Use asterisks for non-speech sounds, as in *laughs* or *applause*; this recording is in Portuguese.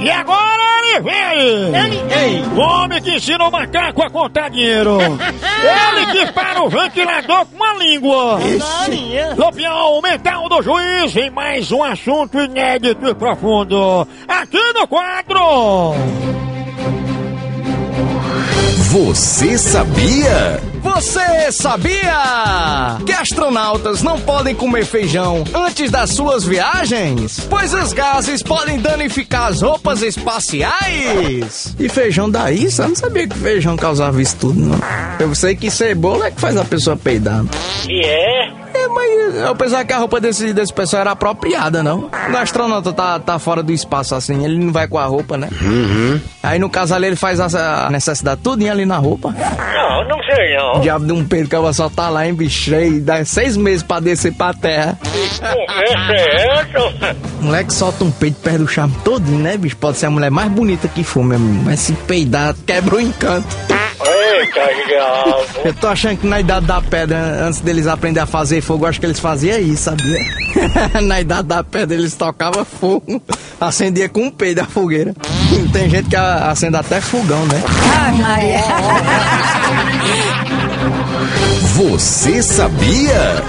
E agora ele vem aí! Ei! O homem que ensina o macaco a contar dinheiro! *laughs* ele que para o ventilador com uma língua! Marinha! Lampião mental do juiz em mais um assunto inédito e profundo. Aqui no quadro! Você sabia? Você sabia que astronautas não podem comer feijão antes das suas viagens? Pois os gases podem danificar as roupas espaciais. E feijão isso? Eu não sabia que feijão causava isso tudo, não. Eu sei que cebola é que faz a pessoa peidar. E é? É, mas eu pensava que a roupa desse, desse pessoal era apropriada, não? O astronauta tá, tá fora do espaço assim, ele não vai com a roupa, né? Aí no caso ali ele faz a, necessidade tudinha ali na roupa. Não, não sei O não. diabo de um peido que ela só tá lá em bicho e dá seis meses pra descer pra terra. É *laughs* certo? Moleque solta um peito perto do charme todinho, né, bicho? Pode ser a mulher mais bonita que for, meu amigo. Mas se peidar, quebra o encanto. Eu tô achando que na idade da pedra, antes deles aprender a fazer fogo, eu acho que eles faziam isso, sabia? *laughs* na idade da pedra eles tocavam fogo, acendia com um peido a fogueira. Tem gente que acende até fogão, né? Você sabia?